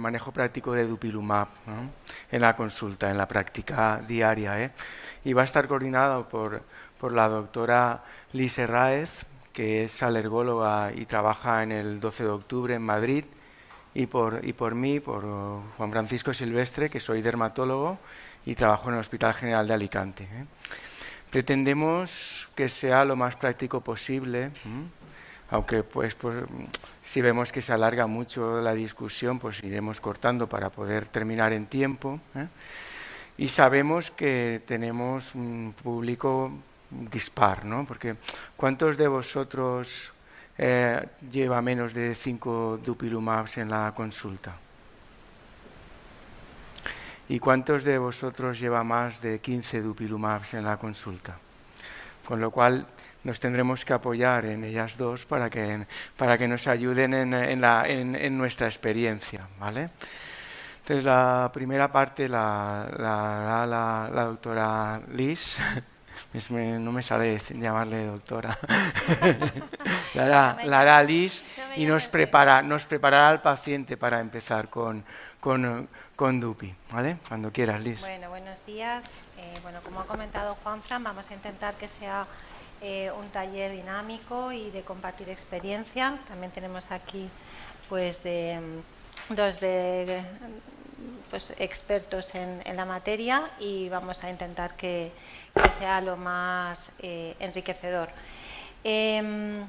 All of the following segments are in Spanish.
manejo práctico de Dupilumab en la consulta, en la práctica diaria. ¿eh? Y va a estar coordinado por, por la doctora Liz Herráez, que es alergóloga y trabaja en el 12 de octubre en Madrid, y por, y por mí, por Juan Francisco Silvestre, que soy dermatólogo y trabajo en el Hospital General de Alicante. ¿eh? Pretendemos que sea lo más práctico posible, aunque pues, pues, si vemos que se alarga mucho la discusión, pues iremos cortando para poder terminar en tiempo. ¿eh? Y sabemos que tenemos un público dispar, ¿no? Porque ¿cuántos de vosotros eh, lleva menos de 5 dupilumabs en la consulta? ¿Y cuántos de vosotros lleva más de 15 dupilumabs en la consulta? Con lo cual nos tendremos que apoyar en ellas dos para que, para que nos ayuden en, en, la, en, nuestra experiencia. ¿vale? Entonces, la primera parte la hará la, la, doctora Liz. no me sale llamarle doctora. la, hará, Liz y nos, prepara, nos preparará al paciente para empezar con, con, con Dupi, ¿vale? Cuando quieras, Liz. Bueno, buenos días. Eh, bueno, como ha comentado Juanfran, vamos a intentar que sea eh, un taller dinámico y de compartir experiencia. También tenemos aquí, pues, de, mm, dos de pues, expertos en, la materia y vamos a intentar que, sea lo más eh, enriquecedor. Em,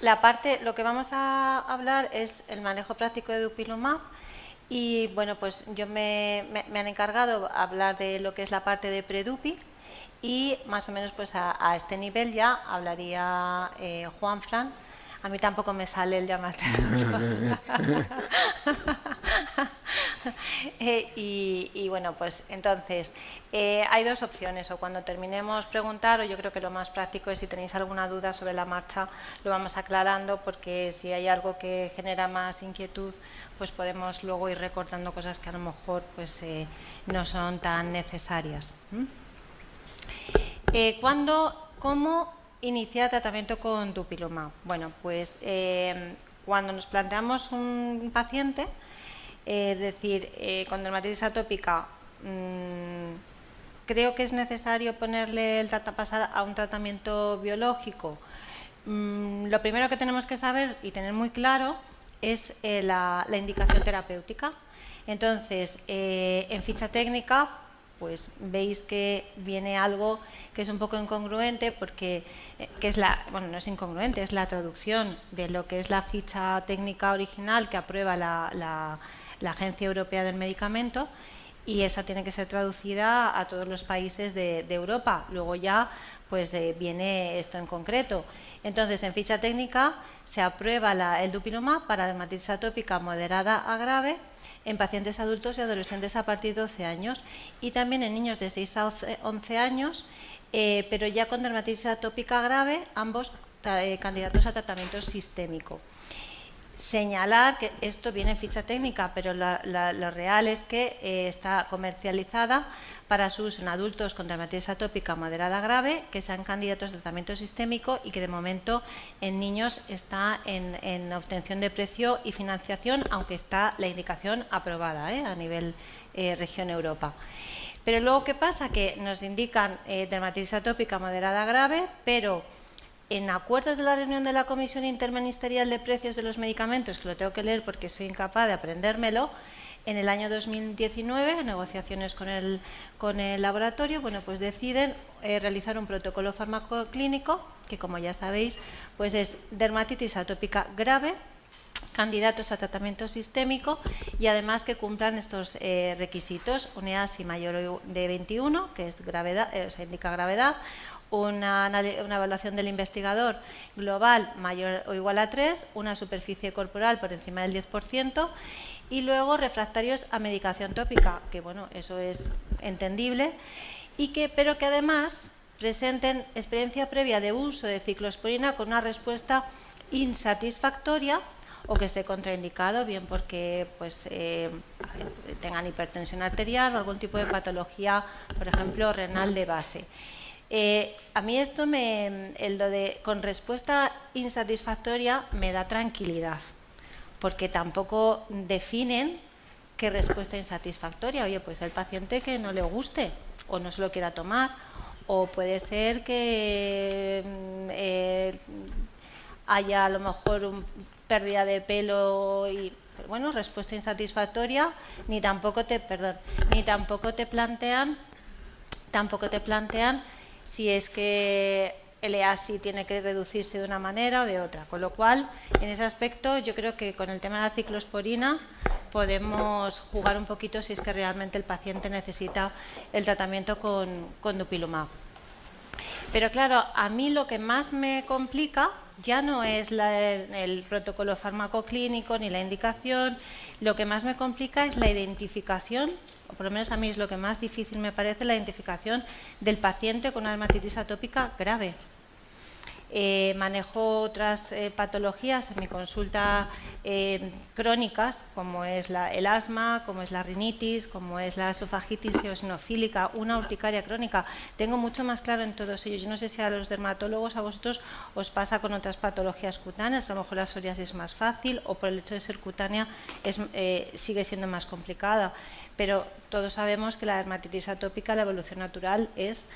la parte, lo que vamos a hablar es el manejo práctico de Dupilumab y bueno, pues yo me, han encargado hablar de lo que es la parte de Predupi y más o menos pues a, este nivel ya hablaría eh, Juan Fran. A mí tampoco me sale el llamarte. Eh, y, bueno, pues entonces eh, hay dos opciones, o cuando terminemos preguntar, o yo creo que lo más práctico es si tenéis alguna duda sobre la marcha, lo vamos aclarando, porque si hay algo que genera más inquietud, pues podemos luego ir recortando cosas que a lo mejor pues, eh, no son tan necesarias. ¿Cuándo, ¿Cómo iniciar tratamiento con dupilumab? Bueno, pues cuando nos planteamos un paciente, es decir, eh, con dermatitis atópica mm, creo que es necesario ponerle el pasar a un tratamiento biológico. Mm, lo primero que tenemos que saber y tener muy claro es eh, la, indicación terapéutica. Entonces, eh, en ficha técnica, pues veis que viene algo que es un poco incongruente porque que es la, bueno, no es incongruente, es la traducción de lo que es la ficha técnica original que aprueba la la Agencia Europea del Medicamento y esa tiene que ser traducida a todos los países de, Europa. Luego ya pues eh, viene esto en concreto. Entonces, en ficha técnica se aprueba el dupilumab para dermatitis atópica moderada a grave en pacientes adultos y adolescentes a partir de 12 años y también en niños de 6 a 11 años, eh, pero ya con dermatitis atópica grave, ambos eh, candidatos a tratamiento sistémico señalar que esto viene en ficha técnica, pero lo real es que eh, está comercializada para su uso en adultos con dermatitis atópica moderada grave, que sean candidatos a tratamiento sistémico y que de momento en niños está en, obtención de precio y financiación, aunque está la indicación aprobada ¿eh? a nivel eh, región Europa. Pero luego, ¿qué pasa? Que nos indican dermatitis atópica moderada grave, pero en acuerdos de la reunión de la Comisión Interministerial de Precios de los Medicamentos, que lo tengo que leer porque soy incapaz de aprendérmelo, en el año 2019, en negociaciones con el, con el laboratorio, bueno, pues deciden eh, realizar un protocolo farmacoclínico que, como ya sabéis, pues es dermatitis atópica grave, candidatos a tratamiento sistémico y además que cumplan estos eh, requisitos, un EASI mayor de 21, que es gravedad, eh, se indica gravedad, una, evaluación del investigador global mayor o igual a 3, una superficie corporal por encima del 10% y luego refractarios a medicación tópica, que bueno, eso es entendible, y que, pero que además presenten experiencia previa de uso de ciclosporina con una respuesta insatisfactoria o que esté contraindicado, bien porque pues, eh, tengan hipertensión arterial o algún tipo de patología, por ejemplo, renal de base. Eh, a mí esto me, lo de con respuesta insatisfactoria me da tranquilidad, porque tampoco definen qué respuesta insatisfactoria. Oye, pues el paciente que no le guste o no se lo quiera tomar, o puede ser que mm, eh, haya a lo mejor un, pérdida de pelo y bueno, respuesta insatisfactoria, ni tampoco te, perdón, ni tampoco te plantean, tampoco te plantean si es que el EASI tiene que reducirse de una manera o de otra. Con lo cual, en ese aspecto, yo creo que con el tema de la ciclosporina podemos jugar un poquito si es que realmente el paciente necesita el tratamiento con, con dupilumab. Pero claro, a mí lo que más me complica ya no es el protocolo farmacoclínico ni la indicación, lo que más me complica es la identificación, o por lo menos a mí es lo que más difícil me parece, la identificación del paciente con una dermatitis atópica grave. Eh, manejo otras eh, patologías en mi consulta eh, crónicas, como es el asma, como es la rinitis, como es la esofagitis eosinofílica, una urticaria crónica. Tengo mucho más claro en todos ellos. Yo no sé si a los dermatólogos, a vosotros, os pasa con otras patologías cutáneas, a lo mejor la psoriasis es más fácil o por el hecho de ser cutánea sigue siendo más complicada. Pero todos sabemos que la dermatitis atópica, la evolución natural es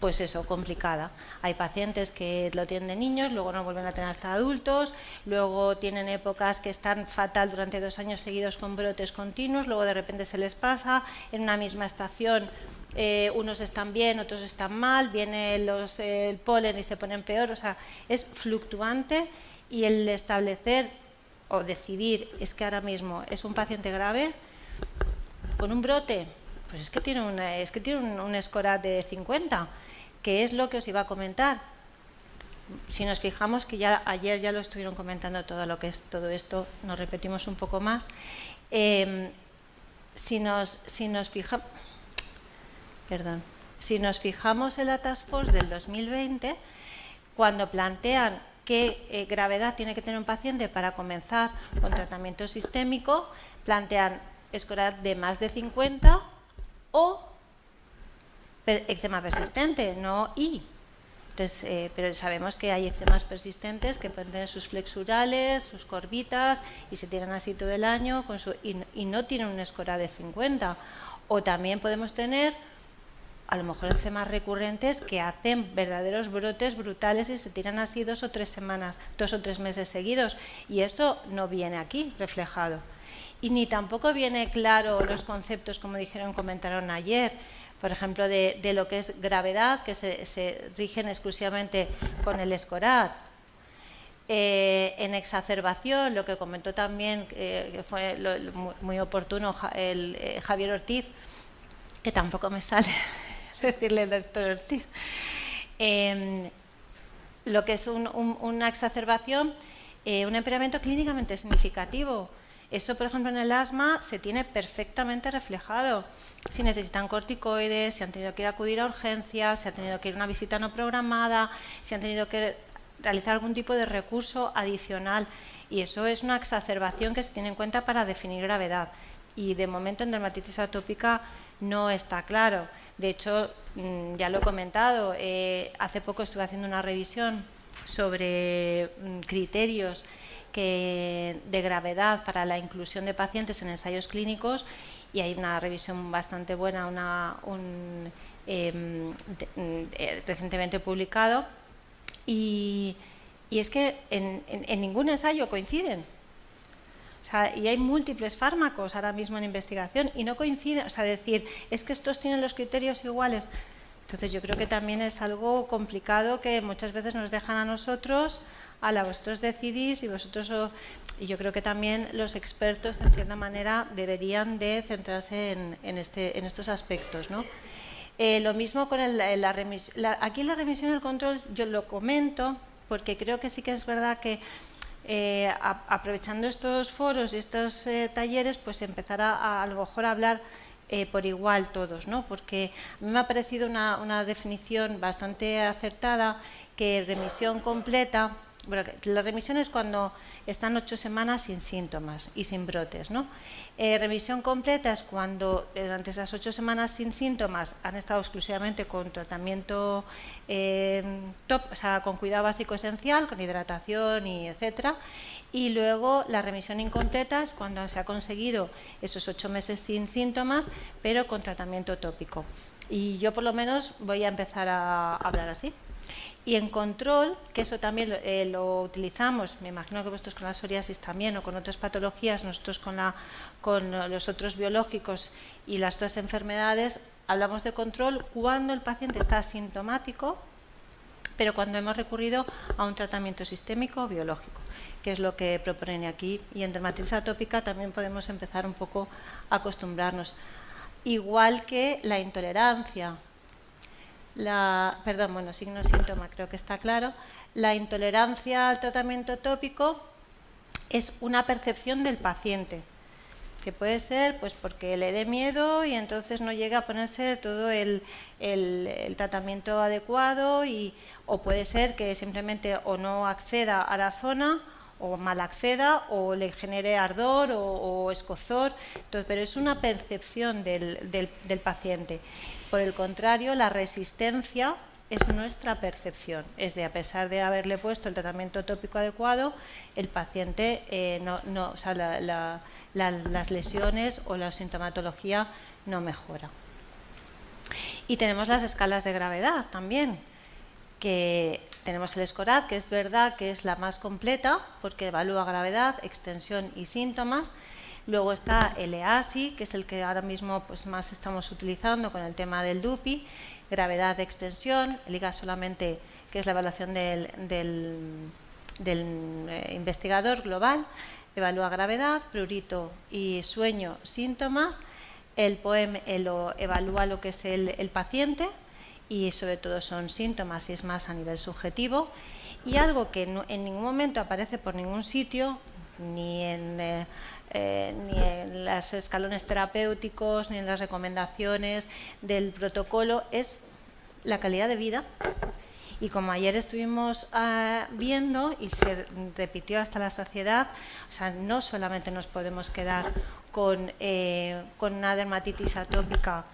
pues eso, complicada. Hay pacientes que lo tienen de niños, luego no vuelven a tener hasta adultos, luego tienen épocas que están fatal durante dos años seguidos con brotes continuos, luego de repente se les pasa, en una misma estación eh, unos están bien, otros están mal, viene los, el polen y se ponen peor, o sea, es fluctuante y el establecer o decidir es que ahora mismo es un paciente grave con un brote, pues es que tiene, una, es que tiene un, un de 50 ¿Qué es lo que os iba a comentar. Si nos fijamos que ya ayer ya lo estuvieron comentando todo lo que es todo esto, nos repetimos un poco más. Em, si nos, si nos fijamos, perdón, si nos fijamos en la Task Force del 2020, cuando plantean qué eh, gravedad tiene que tener un paciente para comenzar con tratamiento sistémico, plantean escolar de más de 50 o eczema persistente, no I. Entonces, eh, pero sabemos que hay eczemas persistentes que pueden tener sus flexurales, sus corbitas y se tiran así todo el año con su, y, no tienen un escora de 50. O también podemos tener a lo mejor eczemas recurrentes que hacen verdaderos brotes brutales y se tiran así dos o tres semanas, dos o tres meses seguidos. Y esto no viene aquí reflejado. Y ni tampoco viene claro los conceptos, como dijeron, comentaron ayer por ejemplo, de, lo que es gravedad, que se, rigen exclusivamente con el escorar. Eh, en exacerbación, lo que comentó también, eh, que fue muy, oportuno el, eh, Javier Ortiz, que tampoco me sale decirle doctor Ortiz, em, lo que es una exacerbación, un empeoramiento clínicamente significativo eso, por ejemplo, en el asma se tiene perfectamente reflejado. Si necesitan corticoides, si han tenido que ir a acudir a urgencias, si han tenido que ir a una visita no programada, si han tenido que realizar algún tipo de recurso adicional. Y eso es una exacerbación que se tiene en cuenta para definir gravedad. Y de momento en dermatitis atópica no está claro. De hecho, mm, ya lo he comentado, eh, hace poco estuve haciendo una revisión sobre mm, criterios que, de gravedad para la inclusión de pacientes en ensayos clínicos y hay una revisión bastante buena, una, un, em, eh, recientemente publicado. Y, y es que en, en, ningún ensayo coinciden. O sea, y hay múltiples fármacos ahora mismo en investigación y no coinciden. O sea, decir, es que estos tienen los criterios iguales. Entonces yo creo que también es algo complicado que muchas veces nos dejan a nosotros la vosotros decidís y vosotros y yo creo que también los expertos en cierta manera deberían de centrarse en, este, en estos aspectos, ¿no? Eh, lo mismo con la remisión. aquí la remisión del control yo lo comento porque creo que sí que es verdad que eh, aprovechando estos foros y estos eh, talleres, pues empezar a, a, lo mejor a hablar por igual todos, ¿no? Porque a mí me ha parecido una, una definición bastante acertada que remisión completa bueno, la remisión es cuando están ocho semanas sin síntomas y sin brotes. ¿no? Eh, remisión completa es cuando durante esas ocho semanas sin síntomas han estado exclusivamente con tratamiento eh, top, o sea, con cuidado básico esencial, con hidratación y etcétera. Y luego la remisión incompleta es cuando se ha conseguido esos ocho meses sin síntomas, pero con tratamiento tópico. Y yo por lo menos voy a empezar a hablar así. Y en control, que eso también eh, lo utilizamos, me imagino que vosotros con la psoriasis también o con otras patologías, nosotros con, la, con los otros biológicos y las otras enfermedades, hablamos de control cuando el paciente está asintomático, pero cuando hemos recurrido a un tratamiento sistémico o biológico, que es lo que proponen aquí. Y en dermatitis atópica también podemos empezar un poco a acostumbrarnos. Igual que la intolerancia, la, perdón, bueno, signo síntoma creo que está claro, la intolerancia al tratamiento tópico es una percepción del paciente, que puede ser pues porque le dé miedo y entonces no llega a ponerse todo el, el, tratamiento adecuado y, o puede ser que simplemente o no acceda a la zona o mal acceda o le genere ardor o, escozor, entonces, pero es una percepción del, del paciente. Por el contrario, la resistencia es nuestra percepción. Es de, a pesar de haberle puesto el tratamiento tópico adecuado, el paciente, eh, no, o sea, las lesiones o la sintomatología no mejora. Y tenemos las escalas de gravedad también, que tenemos el SCORAD, que es verdad que es la más completa, porque evalúa gravedad, extensión y síntomas, Luego está el EASI, que es el que ahora mismo pues, más estamos utilizando con el tema del DUPI, gravedad extensión, el solamente, que es la evaluación del, eh, investigador global, evalúa gravedad, prurito y sueño, síntomas. El POEM lo evalúa lo que es el, paciente y sobre todo son síntomas y es más a nivel subjetivo. Y algo que en ningún momento aparece por ningún sitio, ni en eh, eh, ni en los escalones terapéuticos, ni en las recomendaciones del protocolo, es la calidad de vida. Y como ayer estuvimos ah, viendo y se repitió hasta la saciedad, o sea, no solamente nos podemos quedar con, eh, con una dermatitis atópica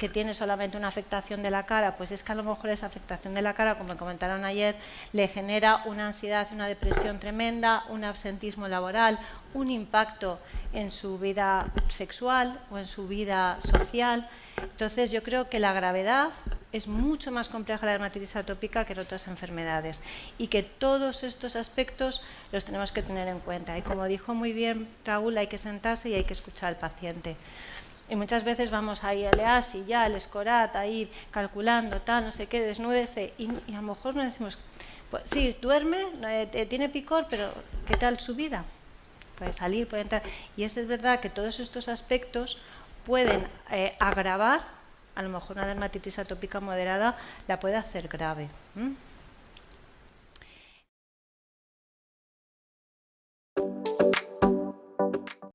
que tiene solamente una afectación de la cara, pues es que a lo mejor esa afectación de la cara, como comentaron ayer, le genera una ansiedad, una depresión tremenda, un absentismo laboral, un impacto en su vida sexual o en su vida social. Entonces yo creo que la gravedad es mucho más compleja la dermatitis atópica que en otras enfermedades y que todos estos aspectos los tenemos que tener en cuenta. Y como dijo muy bien Raúl, hay que sentarse y hay que escuchar al paciente. Y muchas veces vamos ahí al EASI, ya, el escorat, ahí calculando, tal, no sé qué, desnúdese, y, a lo mejor no decimos, pues, sí, duerme, eh, tiene picor, pero ¿qué tal su vida? puede salir, puede entrar. Y es verdad que todos estos aspectos pueden agravar, a lo mejor una dermatitis atópica moderada la puede hacer grave.